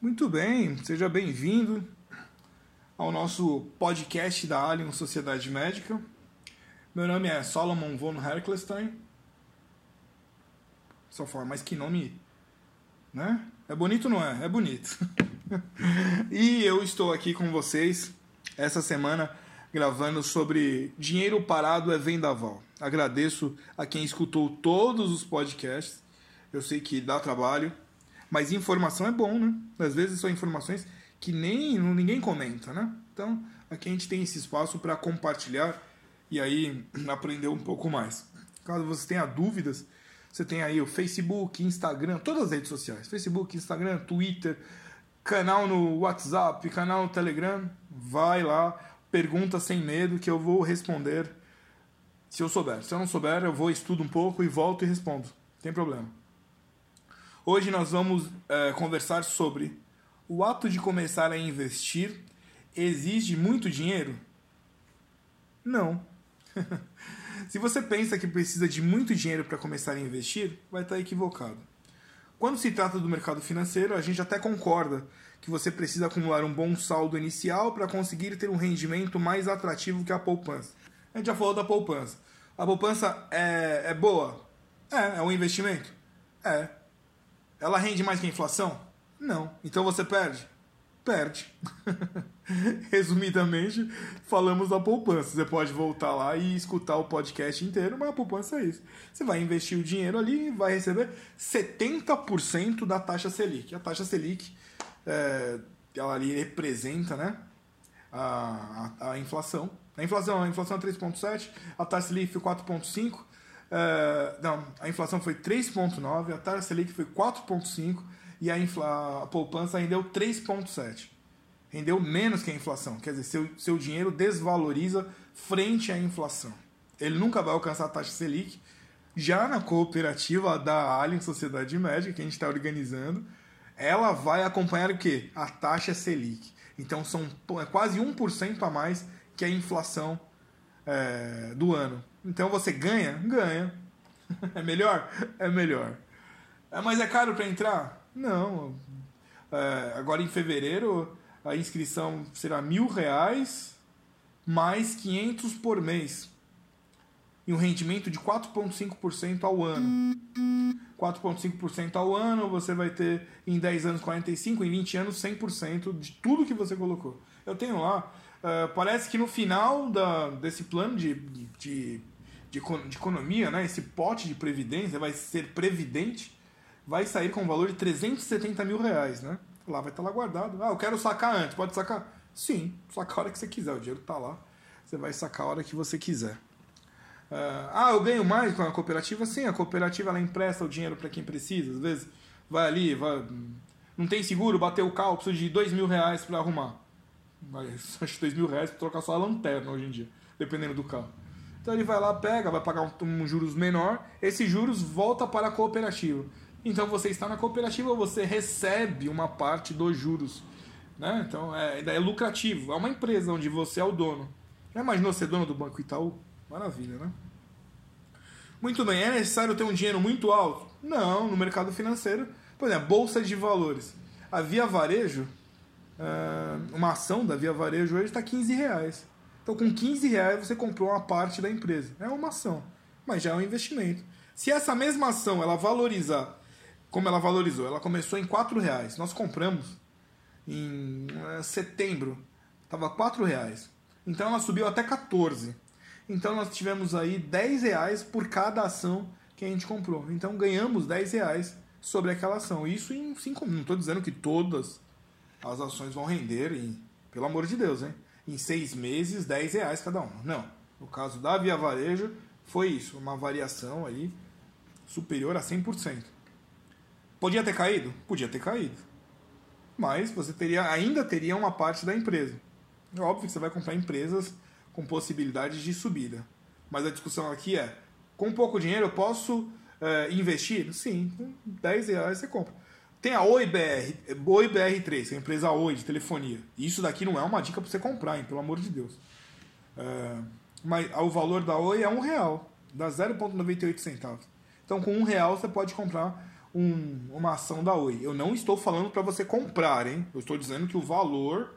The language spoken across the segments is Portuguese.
Muito bem, seja bem-vindo ao nosso podcast da Alien Sociedade Médica. Meu nome é Solomon von Herklestein. Só fala, mas que nome, né? É bonito não é? É bonito. e eu estou aqui com vocês essa semana gravando sobre dinheiro parado é vendaval. Agradeço a quem escutou todos os podcasts. Eu sei que dá trabalho, mas informação é bom, né? Às vezes são informações que nem ninguém comenta, né? Então, aqui a gente tem esse espaço para compartilhar e aí aprender um pouco mais. Caso você tenha dúvidas, você tem aí o Facebook, Instagram, todas as redes sociais: Facebook, Instagram, Twitter, canal no WhatsApp, canal no Telegram. Vai lá, pergunta sem medo que eu vou responder se eu souber. Se eu não souber, eu vou estudo um pouco e volto e respondo. Não tem problema. Hoje nós vamos é, conversar sobre o ato de começar a investir exige muito dinheiro? Não. Se você pensa que precisa de muito dinheiro para começar a investir, vai estar equivocado. Quando se trata do mercado financeiro, a gente até concorda que você precisa acumular um bom saldo inicial para conseguir ter um rendimento mais atrativo que a poupança. A gente já falou da poupança. A poupança é, é boa? É. É um investimento? É. Ela rende mais que a inflação? Não. Então você perde? Perde. Resumidamente, falamos da poupança. Você pode voltar lá e escutar o podcast inteiro, mas a poupança é isso. Você vai investir o dinheiro ali e vai receber 70% da taxa Selic. A taxa Selic, é, ela ali representa né, a, a, a inflação. A inflação, a inflação é 3,7, a taxa Selic foi 4,5. É, não, a inflação foi 3,9, a taxa Selic foi 4,5 e a, infla, a poupança rendeu 3,7. Rendeu menos que a inflação. Quer dizer, seu, seu dinheiro desvaloriza frente à inflação. Ele nunca vai alcançar a taxa Selic. Já na cooperativa da Alien Sociedade Médica, que a gente está organizando, ela vai acompanhar o quê? A taxa Selic. Então são é quase 1% a mais que a inflação é, do ano. Então você ganha? Ganha. É melhor? É melhor. É, mas é caro para entrar? Não. É, agora em fevereiro a inscrição será mil reais mais 500 por mês. E um rendimento de 4,5% ao ano. 4,5% ao ano, você vai ter em 10 anos 45%, em 20 anos 100% de tudo que você colocou. Eu tenho lá, uh, parece que no final da, desse plano de, de, de, de, economia, né, esse pote de previdência vai ser previdente, vai sair com um valor de 370 mil reais, né? Lá vai estar lá guardado. Ah, eu quero sacar antes. Pode sacar? Sim, sacar a hora que você quiser. O dinheiro está lá. Você vai sacar a hora que você quiser. Uh, ah, eu ganho mais com a cooperativa? Sim, a cooperativa ela empresta o dinheiro para quem precisa. Às vezes vai ali, vai, não tem seguro, bateu o carro, precisa de dois mil reais para arrumar. Acho que dois mil reais para trocar só a lanterna hoje em dia, dependendo do carro. Então ele vai lá, pega, vai pagar um, um juros menor, esses juros volta para a cooperativa. Então você está na cooperativa, você recebe uma parte dos juros. Né? Então é, é lucrativo. É uma empresa onde você é o dono. Já imaginou ser dono do Banco Itaú? Maravilha, né? Muito bem, é necessário ter um dinheiro muito alto? Não, no mercado financeiro. Por exemplo, Bolsa de Valores. A Via Varejo, é, uma ação da Via Varejo hoje está 15 reais. Então com 15 reais você comprou uma parte da empresa. É uma ação, mas já é um investimento. Se essa mesma ação ela valorizar como ela valorizou. Ela começou em R$ reais. Nós compramos em é, setembro, estava R$ reais. Então ela subiu até 14. Então nós tivemos aí 10 reais por cada ação que a gente comprou. Então ganhamos 10 reais sobre aquela ação. Isso em 5 Não estou dizendo que todas as ações vão render, em, pelo amor de Deus, hein? Em 6 meses, 10 reais cada uma. Não. No caso da Via Varejo, foi isso, uma variação aí superior a 100%. Podia ter caído? Podia ter caído. Mas você teria, ainda teria uma parte da empresa. É óbvio que você vai comprar empresas com possibilidades de subida. Mas a discussão aqui é: com pouco dinheiro eu posso é, investir? Sim, com 10 reais você compra. Tem a Oi BR, Oi BR3, que é a empresa Oi de telefonia. Isso daqui não é uma dica para você comprar, hein, pelo amor de Deus. É, mas o valor da Oi é um real, dá 0,98 centavos. Então com um real você pode comprar um, uma ação da Oi. Eu não estou falando para você comprar, hein? Eu estou dizendo que o valor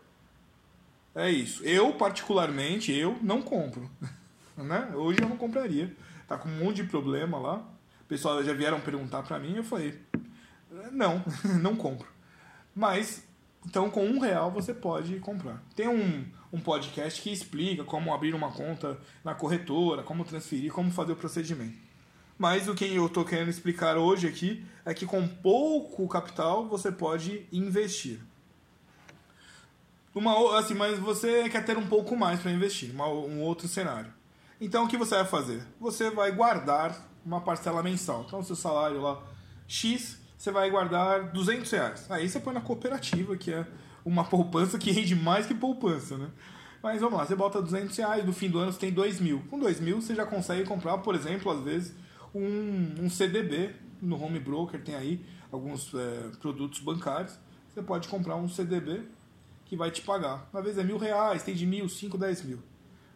é isso. Eu, particularmente, eu não compro. né? Hoje eu não compraria. Tá com um monte de problema lá. O pessoal já vieram perguntar para mim eu falei, não, não compro. Mas, então com um real você pode comprar. Tem um, um podcast que explica como abrir uma conta na corretora, como transferir, como fazer o procedimento. Mas o que eu estou querendo explicar hoje aqui é que com pouco capital você pode investir. Uma, assim, mas você quer ter um pouco mais para investir, uma, um outro cenário. Então o que você vai fazer? Você vai guardar uma parcela mensal. Então, seu salário lá X, você vai guardar 200 reais. Aí você põe na cooperativa, que é uma poupança que rende mais que poupança, né? Mas vamos lá, você bota 200 reais, no fim do ano você tem 2 mil. Com 2 mil você já consegue comprar, por exemplo, às vezes, um, um CDB no home broker, tem aí alguns é, produtos bancários. Você pode comprar um CDB que vai te pagar. Às vezes é mil reais, tem de mil, cinco, dez mil.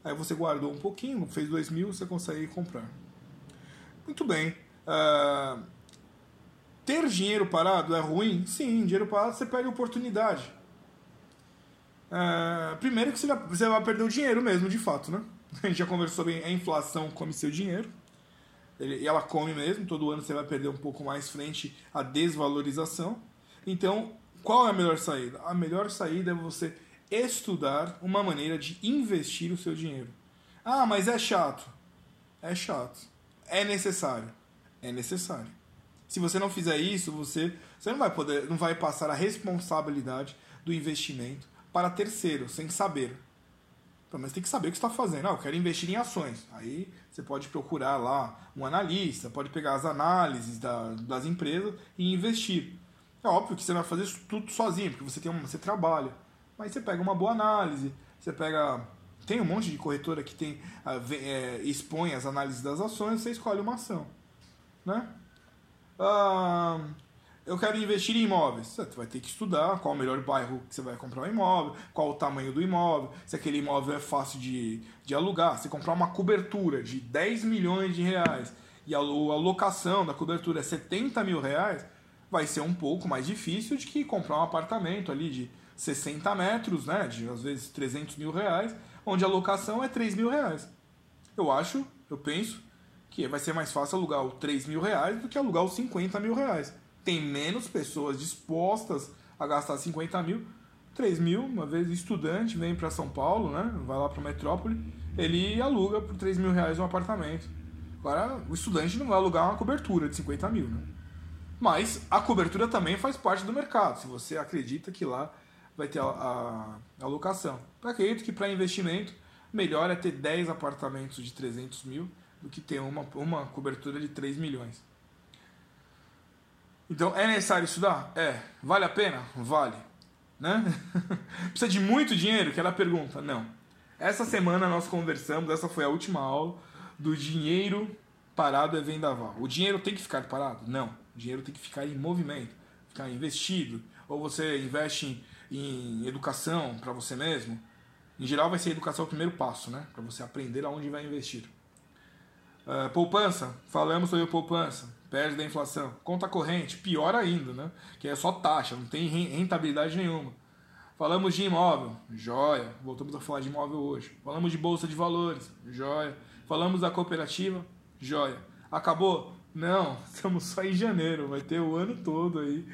Aí você guardou um pouquinho, fez dois mil, você consegue comprar. Muito bem. Uh, ter dinheiro parado é ruim? Sim, dinheiro parado você perde oportunidade. Uh, primeiro que você vai perder o dinheiro mesmo, de fato, né? A gente já conversou sobre a inflação come seu dinheiro. E ela come mesmo, todo ano você vai perder um pouco mais frente à desvalorização. Então, qual é a melhor saída? A melhor saída é você estudar uma maneira de investir o seu dinheiro. Ah, mas é chato. É chato. É necessário. É necessário. Se você não fizer isso, você, você não vai poder, não vai passar a responsabilidade do investimento para terceiro, sem saber. Então, mas tem que saber o que está fazendo. Ah, eu quero investir em ações. Aí você pode procurar lá um analista, pode pegar as análises da, das empresas e investir. É óbvio que você vai fazer isso tudo sozinho, porque você tem um, você trabalha. Mas você pega uma boa análise, você pega tem um monte de corretora que tem é, expõe as análises das ações, você escolhe uma ação, né? Ah, eu quero investir em imóveis. Você vai ter que estudar qual o melhor bairro que você vai comprar um imóvel, qual o tamanho do imóvel, se aquele imóvel é fácil de, de alugar. Se comprar uma cobertura de 10 milhões de reais e a, a locação da cobertura é 70 mil reais, vai ser um pouco mais difícil de que comprar um apartamento ali de 60 metros, né, de às vezes 300 mil reais, onde a locação é 3 mil reais. Eu acho, eu penso, que vai ser mais fácil alugar o 3 mil reais do que alugar os 50 mil reais. Tem menos pessoas dispostas a gastar 50 mil. 3 mil, uma vez estudante, vem para São Paulo, né? vai lá para metrópole, ele aluga por 3 mil reais um apartamento. Agora, o estudante não vai alugar uma cobertura de 50 mil. Né? Mas a cobertura também faz parte do mercado, se você acredita que lá vai ter a, a, a locação. Acredito que para investimento, melhor é ter 10 apartamentos de 300 mil do que ter uma, uma cobertura de 3 milhões. Então, é necessário estudar? É. Vale a pena? Vale. Né? Precisa de muito dinheiro? Aquela pergunta. Não. Essa semana nós conversamos, essa foi a última aula, do dinheiro parado é vendaval. O dinheiro tem que ficar parado? Não. O dinheiro tem que ficar em movimento, ficar investido. Ou você investe em, em educação para você mesmo. Em geral, vai ser educação o primeiro passo, né? Para você aprender aonde vai investir. Uh, poupança, falamos sobre poupança, perde da inflação. Conta corrente, pior ainda, né? Que é só taxa, não tem rentabilidade nenhuma. Falamos de imóvel, joia. Voltamos a falar de imóvel hoje. Falamos de bolsa de valores, joia. Falamos da cooperativa, joia. Acabou? Não, estamos só em janeiro, vai ter o ano todo aí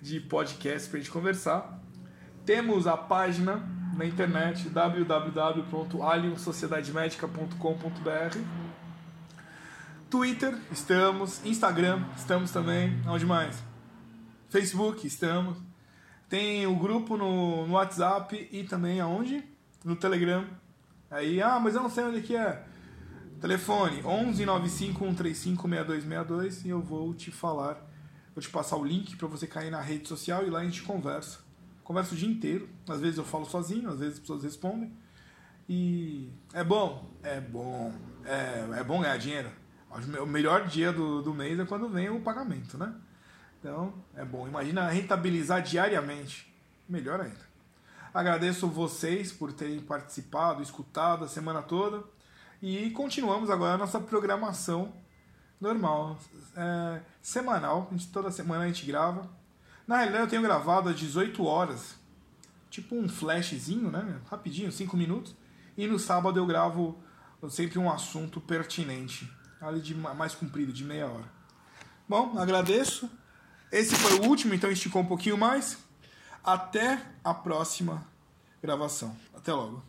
de podcast para gente conversar. Temos a página na internet www.aliensociedademedica.com.br Twitter, estamos. Instagram, estamos também. Onde mais? Facebook, estamos. Tem o grupo no, no WhatsApp e também aonde? No Telegram. Aí, ah, mas eu não sei onde que é. Telefone 11 95 135 6262 e eu vou te falar, vou te passar o link para você cair na rede social e lá a gente conversa. Converso o dia inteiro. Às vezes eu falo sozinho, às vezes as pessoas respondem. E é bom, é bom, é, é bom ganhar dinheiro o melhor dia do, do mês é quando vem o pagamento, né? Então, é bom. Imagina rentabilizar diariamente. Melhor ainda. Agradeço vocês por terem participado, escutado a semana toda. E continuamos agora a nossa programação Normal. É, semanal. A gente, toda semana a gente grava. Na realidade eu tenho gravado às 18 horas. Tipo um flashzinho, né? Rapidinho, 5 minutos. E no sábado eu gravo sempre um assunto pertinente. Ali de mais comprido, de meia hora. Bom, agradeço. Esse foi o último, então esticou um pouquinho mais. Até a próxima gravação. Até logo.